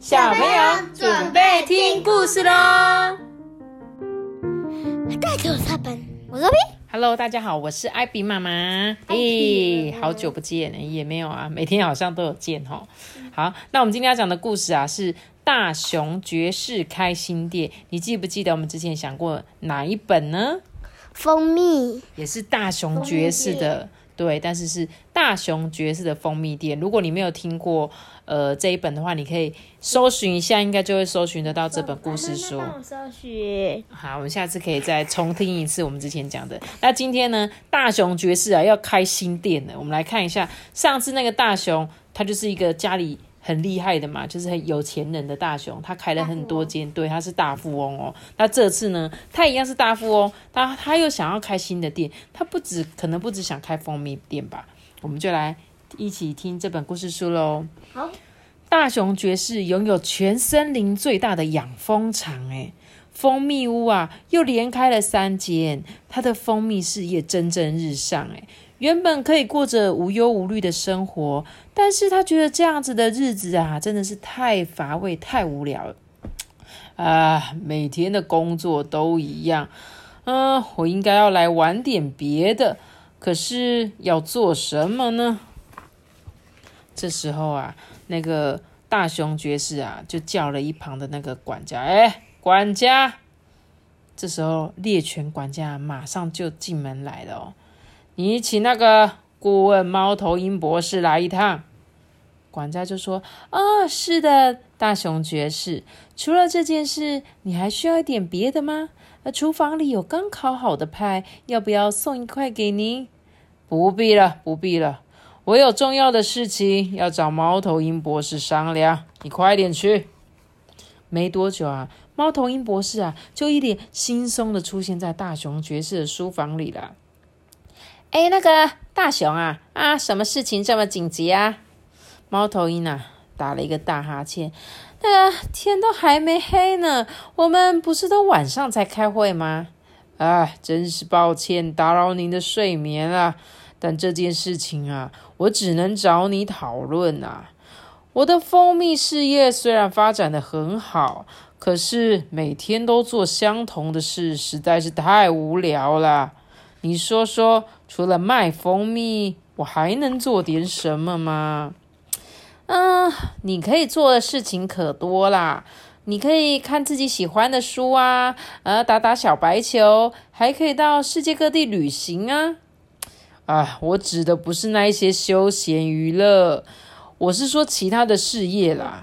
小朋友准备听故事喽！带给我三本，我这边。Hello，大家好，我是艾比妈妈。咦，好久不见，也没有啊，每天好像都有见哈。好，那我们今天要讲的故事啊，是大熊爵士开新店。你记不记得我们之前讲过哪一本呢？蜂蜜也是大熊爵士的。对，但是是大熊爵士的蜂蜜店。如果你没有听过呃这一本的话，你可以搜寻一下，应该就会搜寻得到这本故事书。搜寻。好，我们下次可以再重听一次我们之前讲的。那今天呢，大熊爵士啊要开新店了，我们来看一下上次那个大熊，他就是一个家里。很厉害的嘛，就是很有钱人的大熊，他开了很多间，对，他是大富翁哦。那这次呢，他一样是大富翁，他他又想要开新的店，他不止可能不止想开蜂蜜店吧？我们就来一起听这本故事书喽。好，大熊爵士拥有全森林最大的养蜂场，哎，蜂蜜屋啊，又连开了三间，他的蜂蜜事业蒸蒸日上，哎。原本可以过着无忧无虑的生活，但是他觉得这样子的日子啊，真的是太乏味、太无聊了。啊，每天的工作都一样，嗯，我应该要来玩点别的，可是要做什么呢？这时候啊，那个大熊爵士啊，就叫了一旁的那个管家，哎，管家。这时候猎犬管家马上就进门来了哦。你请那个顾问猫头鹰博士来一趟。管家就说：“啊，是的，大熊爵士。除了这件事，你还需要一点别的吗？呃，厨房里有刚烤好的派，要不要送一块给您？不必了，不必了。我有重要的事情要找猫头鹰博士商量。你快点去。”没多久啊，猫头鹰博士啊，就一脸轻松的出现在大熊爵士的书房里了。哎，那个大熊啊啊，什么事情这么紧急啊？猫头鹰啊，打了一个大哈欠。那个天都还没黑呢，我们不是都晚上才开会吗？哎，真是抱歉打扰您的睡眠啊。但这件事情啊，我只能找你讨论啊。我的蜂蜜事业虽然发展的很好，可是每天都做相同的事，实在是太无聊了。你说说，除了卖蜂蜜，我还能做点什么吗？嗯，你可以做的事情可多啦。你可以看自己喜欢的书啊，呃，打打小白球，还可以到世界各地旅行啊。啊，我指的不是那一些休闲娱乐，我是说其他的事业啦。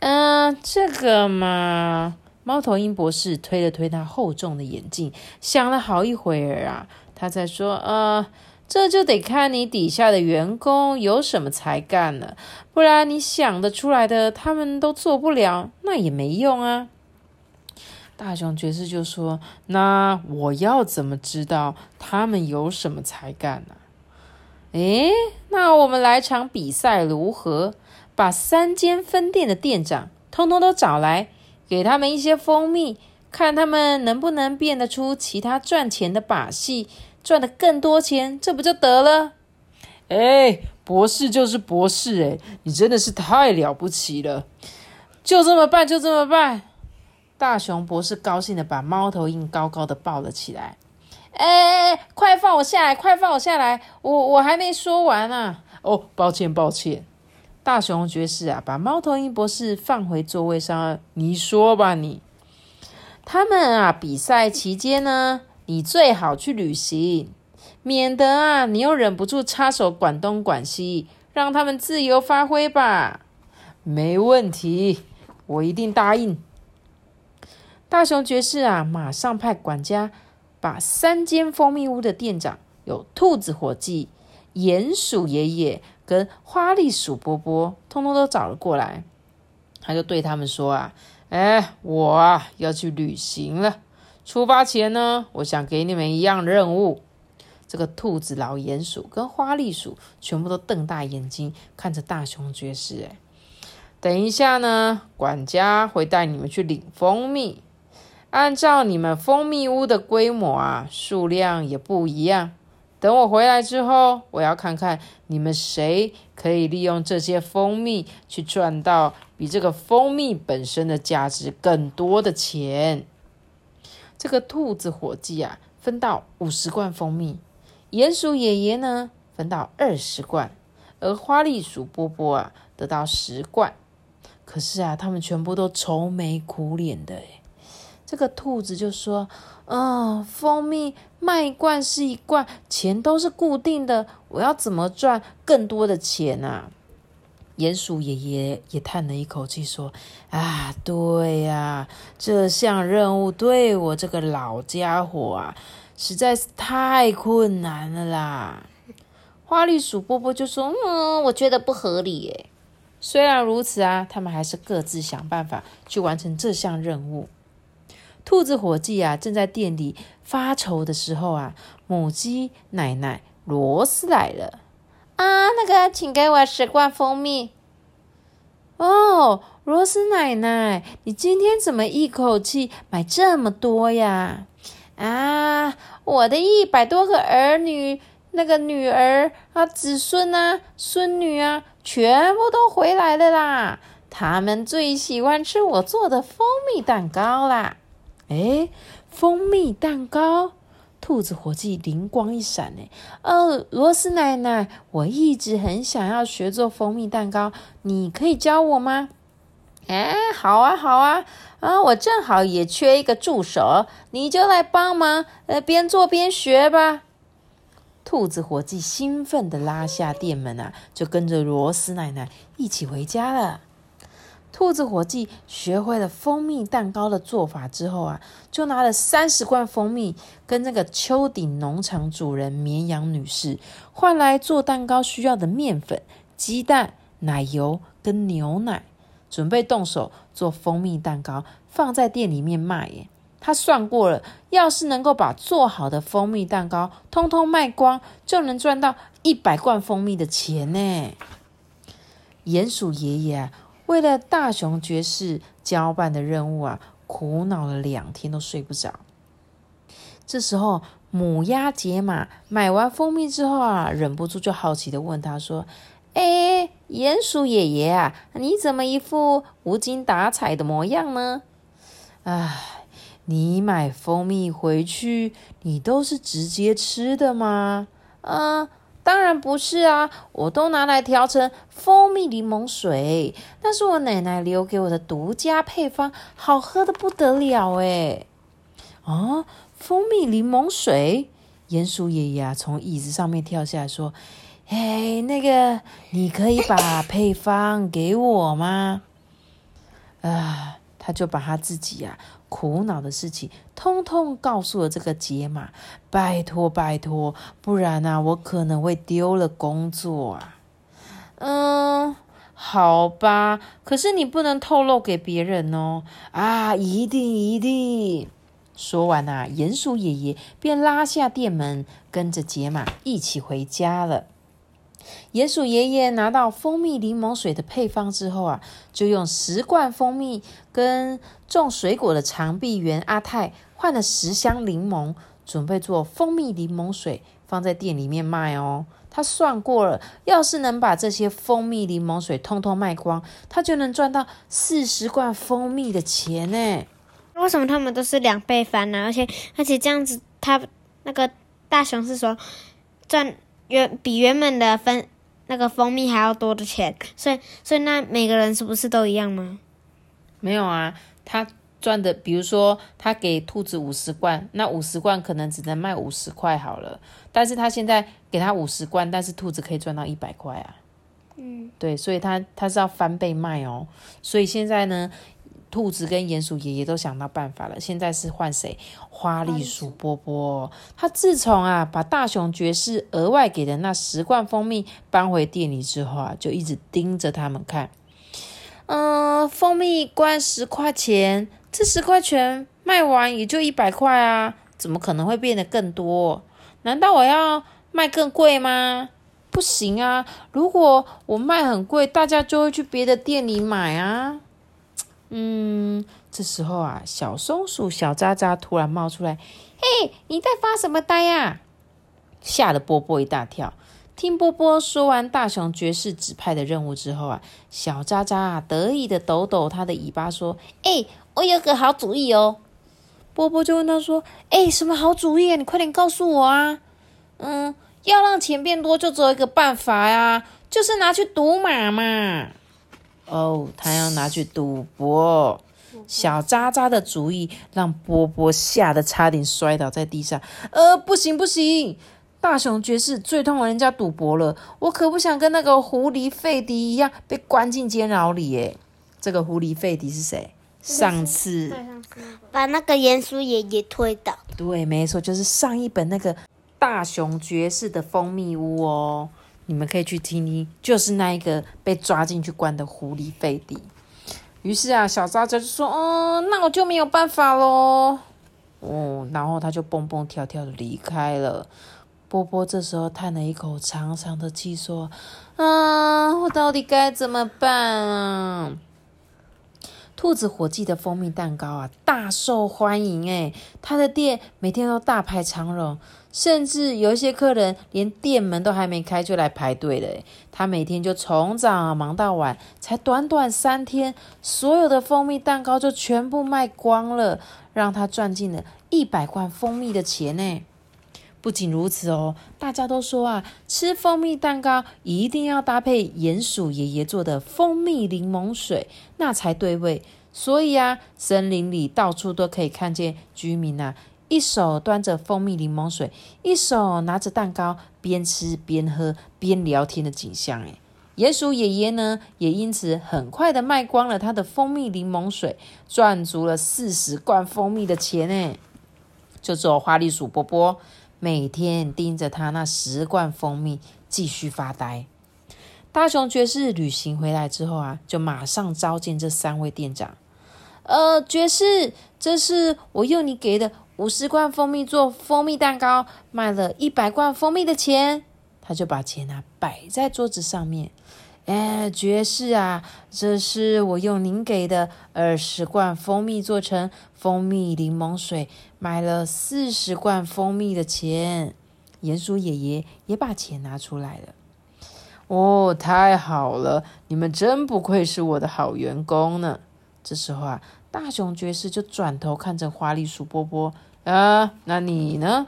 嗯，这个嘛。猫头鹰博士推了推他厚重的眼镜，想了好一会儿啊，他才说：“呃，这就得看你底下的员工有什么才干了，不然你想得出来的他们都做不了，那也没用啊。”大熊爵士就说：“那我要怎么知道他们有什么才干呢？”诶，那我们来场比赛如何？把三间分店的店长通通都找来。给他们一些蜂蜜，看他们能不能变得出其他赚钱的把戏，赚得更多钱，这不就得了？哎，博士就是博士，哎，你真的是太了不起了！就这么办，就这么办。大熊博士高兴的把猫头鹰高高的抱了起来。哎，快放我下来，快放我下来，我我还没说完呢。哦，抱歉，抱歉。大熊爵士啊，把猫头鹰博士放回座位上。你说吧，你他们啊，比赛期间呢，你最好去旅行，免得啊，你又忍不住插手管东管西，让他们自由发挥吧。没问题，我一定答应。大熊爵士啊，马上派管家把三间蜂蜜屋的店长有兔子伙计、鼹鼠爷爷。跟花栗鼠波波通通都找了过来，他就对他们说：“啊，哎，我啊要去旅行了。出发前呢，我想给你们一样任务。”这个兔子、老鼹鼠跟花栗鼠全部都瞪大眼睛看着大熊爵士。哎，等一下呢，管家会带你们去领蜂蜜，按照你们蜂蜜屋的规模啊，数量也不一样。等我回来之后，我要看看你们谁可以利用这些蜂蜜去赚到比这个蜂蜜本身的价值更多的钱。这个兔子伙计啊，分到五十罐蜂蜜；鼹鼠爷爷呢，分到二十罐；而花栗鼠波波啊，得到十罐。可是啊，他们全部都愁眉苦脸的。这个兔子就说：“啊，蜂蜜卖一罐是一罐，钱都是固定的，我要怎么赚更多的钱啊？”鼹鼠爷爷也叹了一口气说：“啊，对呀，这项任务对我这个老家伙啊，实在是太困难了啦。”花栗鼠波波就说：“嗯，我觉得不合理耶。”虽然如此啊，他们还是各自想办法去完成这项任务。兔子伙计啊，正在店里发愁的时候啊，母鸡奶奶罗斯来了。啊，那个，请给我十罐蜂蜜。哦，罗斯奶奶，你今天怎么一口气买这么多呀？啊，我的一百多个儿女，那个女儿啊，子孙啊，孙女啊，全部都回来了啦。他们最喜欢吃我做的蜂蜜蛋糕啦。哎，蜂蜜蛋糕。兔子伙计灵光一闪，呢。哦，罗斯奶奶，我一直很想要学做蜂蜜蛋糕，你可以教我吗？哎，好啊，好啊，啊，我正好也缺一个助手，你就来帮忙，呃，边做边学吧。兔子伙计兴奋的拉下店门啊，就跟着罗斯奶奶一起回家了。兔子伙计学会了蜂蜜蛋糕的做法之后啊，就拿了三十罐蜂蜜，跟那个丘顶农场主人绵羊女士换来做蛋糕需要的面粉、鸡蛋、奶油跟牛奶，准备动手做蜂蜜蛋糕，放在店里面卖。耶，他算过了，要是能够把做好的蜂蜜蛋糕通通卖光，就能赚到一百罐蜂蜜的钱呢。鼹鼠爷爷。为了大熊爵士交办的任务啊，苦恼了两天都睡不着。这时候，母鸭杰玛买完蜂蜜之后啊，忍不住就好奇的问他说：“哎，鼹鼠爷爷啊，你怎么一副无精打采的模样呢？”哎，你买蜂蜜回去，你都是直接吃的吗？啊？当然不是啊，我都拿来调成蜂蜜柠檬水，那是我奶奶留给我的独家配方，好喝的不得了哎！啊，蜂蜜柠檬水！鼹鼠爷爷啊，从椅子上面跳下来说：“哎，那个，你可以把配方给我吗？”啊。他就把他自己呀苦恼的事情通通告诉了这个杰玛，拜托拜托，不然啊我可能会丢了工作啊。嗯，好吧，可是你不能透露给别人哦。啊，一定一定。说完啊，鼹鼠爷爷便拉下店门，跟着杰玛一起回家了。鼹鼠爷爷拿到蜂蜜柠檬水的配方之后啊，就用十罐蜂蜜跟种水果的长臂猿阿泰换了十箱柠檬，准备做蜂蜜柠檬水，放在店里面卖哦。他算过了，要是能把这些蜂蜜柠檬水通通卖光，他就能赚到四十罐蜂蜜的钱呢。为什么他们都是两倍翻呢？而且而且这样子，他那个大熊是说赚。原比原本的分那个蜂蜜还要多的钱，所以所以那每个人是不是都一样吗？没有啊，他赚的，比如说他给兔子五十罐，那五十罐可能只能卖五十块好了，但是他现在给他五十罐，但是兔子可以赚到一百块啊。嗯，对，所以他他是要翻倍卖哦，所以现在呢。兔子跟鼹鼠爷爷都想到办法了，现在是换谁？花栗鼠波波。他自从啊把大熊爵士额外给的那十罐蜂蜜搬回店里之后啊，就一直盯着他们看。嗯，蜂蜜一罐十块钱，这十块钱卖完也就一百块啊，怎么可能会变得更多？难道我要卖更贵吗？不行啊！如果我卖很贵，大家就会去别的店里买啊。嗯，这时候啊，小松鼠小渣渣突然冒出来：“嘿，你在发什么呆呀？”吓得波波一大跳。听波波说完大雄爵士指派的任务之后啊，小渣渣啊得意的抖抖他的尾巴说：“哎，我有个好主意哦。”波波就问他说：“哎，什么好主意啊？你快点告诉我啊！”“嗯，要让钱变多，就只有一个办法呀，就是拿去赌马嘛。”“哦，他要拿去赌博。”小渣渣的主意让波波吓得差点摔倒在地上。“呃，不行不行！”大雄爵士最痛恨人家赌博了，我可不想跟那个狐狸费迪一样被关进监牢里耶。这个狐狸费迪是谁？上次把那个鼹鼠爷爷推倒。对，没错，就是上一本那个大雄爵士的蜂蜜屋哦。你们可以去听听，就是那一个被抓进去关的狐狸费迪。于是啊，小渣渣就说：“哦，那我就没有办法喽。”哦，然后他就蹦蹦跳跳的离开了。波波这时候叹了一口长长的气，说：“啊，我到底该怎么办啊？”兔子伙计的蜂蜜蛋糕啊，大受欢迎哎，他的店每天都大排长龙，甚至有一些客人连店门都还没开就来排队了。他每天就从早忙到晚，才短短三天，所有的蜂蜜蛋糕就全部卖光了，让他赚进了一百罐蜂蜜的钱呢。不仅如此哦，大家都说啊，吃蜂蜜蛋糕一定要搭配鼹鼠爷爷做的蜂蜜柠檬水，那才对味。所以啊，森林里到处都可以看见居民啊，一手端着蜂蜜柠檬水，一手拿着蛋糕，边吃边喝边聊天的景象。诶鼹鼠爷爷呢，也因此很快的卖光了他的蜂蜜柠檬水，赚足了四十罐蜂蜜的钱。诶就只有花栗鼠波波。每天盯着他那十罐蜂蜜，继续发呆。大雄爵士旅行回来之后啊，就马上召见这三位店长。呃，爵士，这是我用你给的五十罐蜂蜜做蜂蜜蛋糕，卖了一百罐蜂蜜的钱。他就把钱啊摆在桌子上面。哎，爵士啊，这是我用您给的二十罐蜂蜜做成蜂蜜柠檬水，买了四十罐蜂蜜的钱。鼹鼠爷爷也把钱拿出来了。哦，太好了，你们真不愧是我的好员工呢。这时候啊，大熊爵士就转头看着花栗鼠波波啊，那你呢？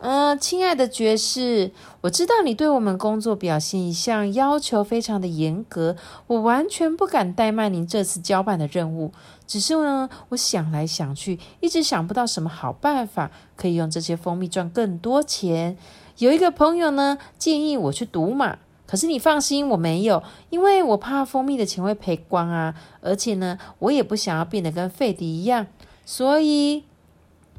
嗯，亲爱的爵士，我知道你对我们工作表现一向要求非常的严格，我完全不敢怠慢您这次交办的任务。只是呢，我想来想去，一直想不到什么好办法可以用这些蜂蜜赚更多钱。有一个朋友呢，建议我去赌马，可是你放心，我没有，因为我怕蜂蜜的钱会赔光啊，而且呢，我也不想要变得跟费迪一样，所以。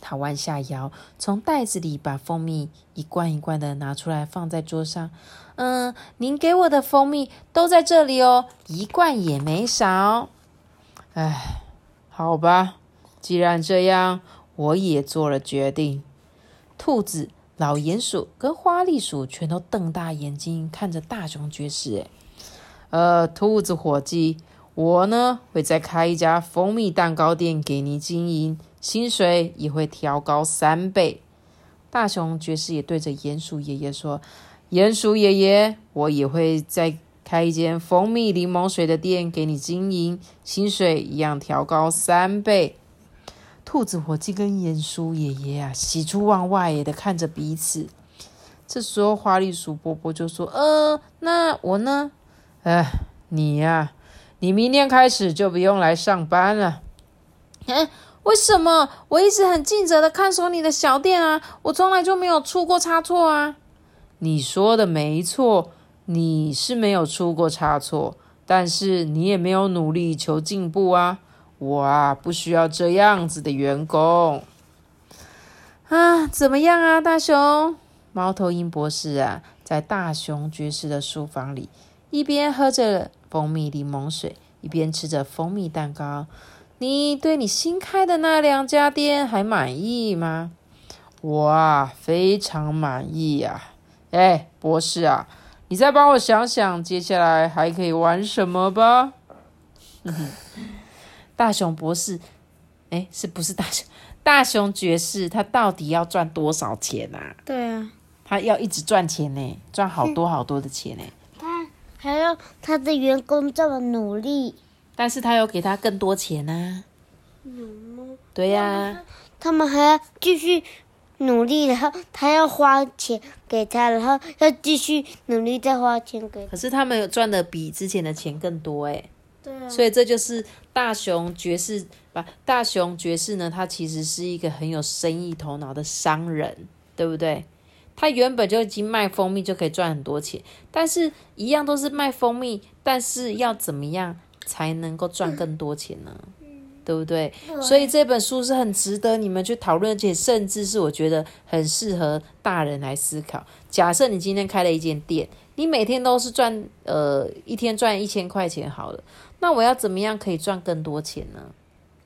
他弯下腰，从袋子里把蜂蜜一罐一罐的拿出来，放在桌上。嗯，您给我的蜂蜜都在这里哦，一罐也没少。哎，好吧，既然这样，我也做了决定。兔子、老鼹鼠跟花栗鼠全都瞪大眼睛看着大熊爵士。哎，呃，兔子伙计，我呢会再开一家蜂蜜蛋糕店给您经营。薪水也会调高三倍。大熊爵士也对着鼹鼠爷爷说：“鼹鼠爷爷，我也会再开一间蜂蜜柠檬水的店给你经营，薪水一样调高三倍。”兔子伙计跟鼹鼠爷爷啊，喜出望外的看着彼此。这时候，花栗鼠波波就说：“呃，那我呢？哎，你呀，你明天开始就不用来上班了。”嗯。为什么我一直很尽责的看守你的小店啊？我从来就没有出过差错啊！你说的没错，你是没有出过差错，但是你也没有努力求进步啊！我啊，不需要这样子的员工啊！怎么样啊，大熊？猫头鹰博士啊，在大熊爵士的书房里，一边喝着蜂蜜柠檬水，一边吃着蜂蜜蛋糕。你对你新开的那两家店还满意吗？我啊，非常满意呀！哎，博士啊，你再帮我想想，接下来还可以玩什么吧？大熊博士，哎，是不是大熊？大熊爵士，他到底要赚多少钱啊？对啊，他要一直赚钱呢，赚好多好多的钱呢。他还要他的员工这么努力，但是他有给他更多钱呢、有吗？对呀、他们还要继续努力，然后他要花钱给他，然后要继续努力再花钱给他。可是他们有赚的比之前的钱更多哎，对啊，所以这就是大雄爵士吧？大雄爵士呢，他其实是一个很有生意头脑的商人，对不对？他原本就已经卖蜂蜜就可以赚很多钱，但是一样都是卖蜂蜜，但是要怎么样才能够赚更多钱呢？对不对？所以这本书是很值得你们去讨论，而且甚至是我觉得很适合大人来思考。假设你今天开了一间店，你每天都是赚呃一天赚一千块钱好了，那我要怎么样可以赚更多钱呢？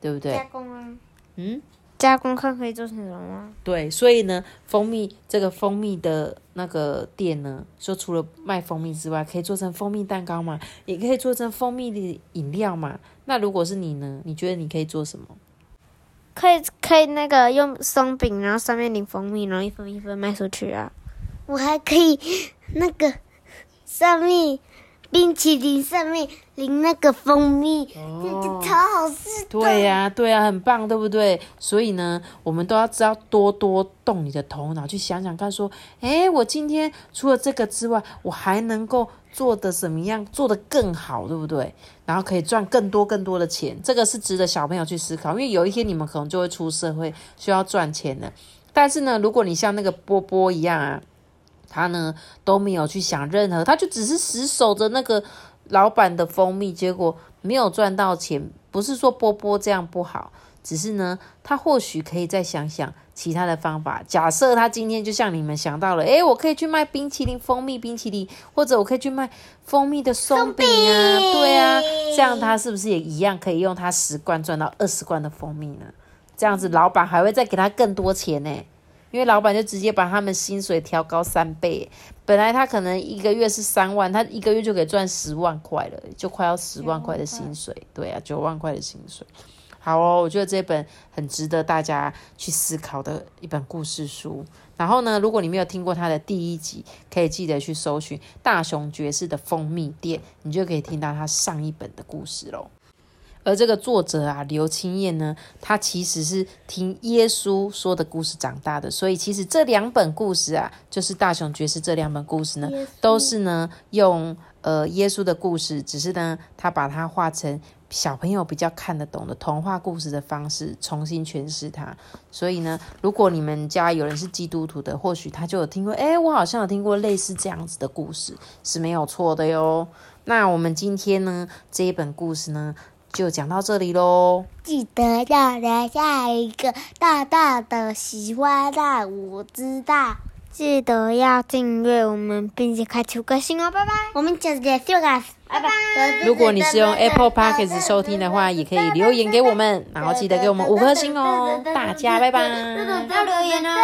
对不对？工啊，嗯，加工看可以做成什么吗？对，所以呢，蜂蜜这个蜂蜜的那个店呢，说除了卖蜂蜜之外，可以做成蜂蜜蛋糕嘛，也可以做成蜂蜜的饮料嘛。那如果是你呢？你觉得你可以做什么？可以可以那个用松饼，然后上面淋蜂蜜，然后一分一分卖出去啊。我还可以那个上面冰淇淋上面淋那个蜂蜜，这个超好吃的。对呀、对呀、很棒，对不对？所以呢，我们都要知道多多动你的头脑，去想想看，说，诶，我今天除了这个之外，我还能够做的怎么样，做得更好，对不对？然后可以赚更多更多的钱，这个是值得小朋友去思考，因为有一天你们可能就会出社会，需要赚钱的。但是呢，如果你像那个波波一样啊，他呢都没有去想任何，他就只是死守着那个老板的蜂蜜，结果没有赚到钱。不是说波波这样不好，只是呢，他或许可以再想想其他的方法。假设他今天就像你们想到了，诶，我可以去卖冰淇淋，蜂蜜冰淇淋，或者我可以去卖蜂蜜的松饼啊，对啊，这样他是不是也一样可以用他十罐赚到二十罐的蜂蜜呢？这样子，老板还会再给他更多钱呢。因为老板就直接把他们薪水调高三倍，本来他可能一个月是三万，他一个月就可以赚十万块了，就快要十万块的薪水，对啊，九万块的薪水。好哦，我觉得这本很值得大家去思考的一本故事书。然后呢，如果你没有听过它的第一集，可以记得去搜寻大雄爵士的蜂蜜店，你就可以听到他上一本的故事喽。而这个作者啊，刘清燕呢，他其实是听耶稣说的故事长大的，所以其实这两本故事啊，就是大雄爵士这两本故事呢，都是呢用呃耶稣的故事，只是呢他把它画成小朋友比较看得懂的童话故事的方式，重新诠释它。所以呢，如果你们家有人是基督徒的，或许他就有听过，诶，我好像有听过类似这样子的故事，是没有错的哟。那我们今天呢这一本故事呢，就讲到这里喽。记得要留下一个大大的喜欢让我知道。记得要订阅我们，并且开启五颗星哦，拜拜。我们下次见，拜拜。如果你是用 Apple Podcast 收听的话，也可以留言给我们，然后记得给我们五颗星哦。大家拜拜。要留言哦。